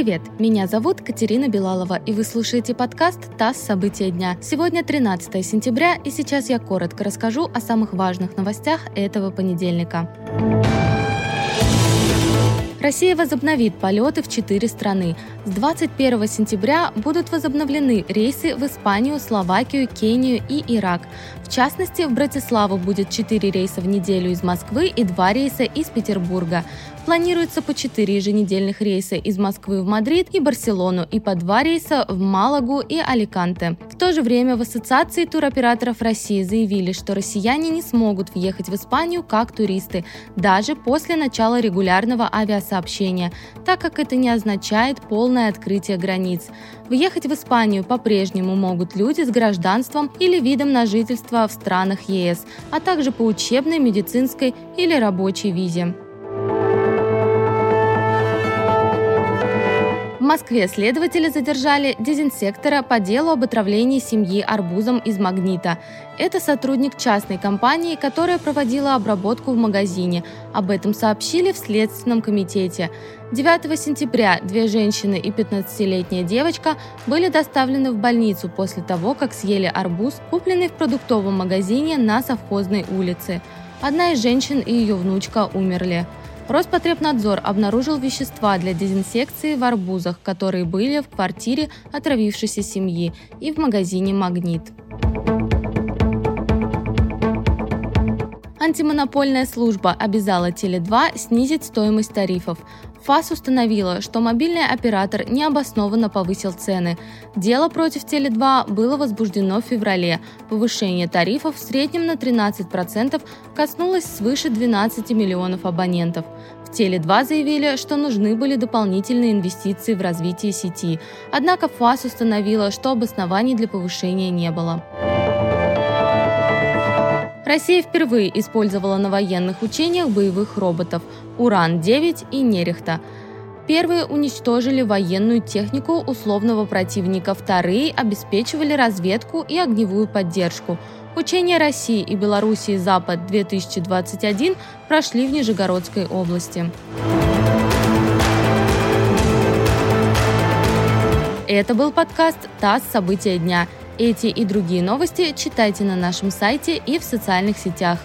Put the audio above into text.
Привет, меня зовут Катерина Белалова, и вы слушаете подкаст «ТАСС. События дня». Сегодня 13 сентября, и сейчас я коротко расскажу о самых важных новостях этого понедельника. Россия возобновит полеты в четыре страны. С 21 сентября будут возобновлены рейсы в Испанию, Словакию, Кению и Ирак. В частности, в Братиславу будет 4 рейса в неделю из Москвы и 2 рейса из Петербурга. Планируется по 4 еженедельных рейса из Москвы в Мадрид и Барселону и по 2 рейса в Малагу и Аликанте. В то же время в Ассоциации туроператоров России заявили, что россияне не смогут въехать в Испанию как туристы, даже после начала регулярного авиасообщения, так как это не означает полное открытие границ. Въехать в Испанию по-прежнему могут люди с гражданством или видом на жительство в странах ЕС, а также по учебной, медицинской или рабочей визе. Москве следователи задержали дезинсектора по делу об отравлении семьи арбузом из магнита. Это сотрудник частной компании, которая проводила обработку в магазине. Об этом сообщили в Следственном комитете. 9 сентября две женщины и 15-летняя девочка были доставлены в больницу после того, как съели арбуз, купленный в продуктовом магазине на совхозной улице. Одна из женщин и ее внучка умерли. Роспотребнадзор обнаружил вещества для дезинсекции в арбузах, которые были в квартире отравившейся семьи и в магазине «Магнит». Антимонопольная служба обязала Теле2 снизить стоимость тарифов. ФАС установила, что мобильный оператор необоснованно повысил цены. Дело против Теле2 было возбуждено в феврале. Повышение тарифов в среднем на 13% коснулось свыше 12 миллионов абонентов. В Теле2 заявили, что нужны были дополнительные инвестиции в развитие сети. Однако ФАС установила, что обоснований для повышения не было. Россия впервые использовала на военных учениях боевых роботов «Уран-9» и «Нерехта». Первые уничтожили военную технику условного противника, вторые обеспечивали разведку и огневую поддержку. Учения России и Белоруссии «Запад-2021» прошли в Нижегородской области. Это был подкаст «ТАСС. События дня». Эти и другие новости читайте на нашем сайте и в социальных сетях.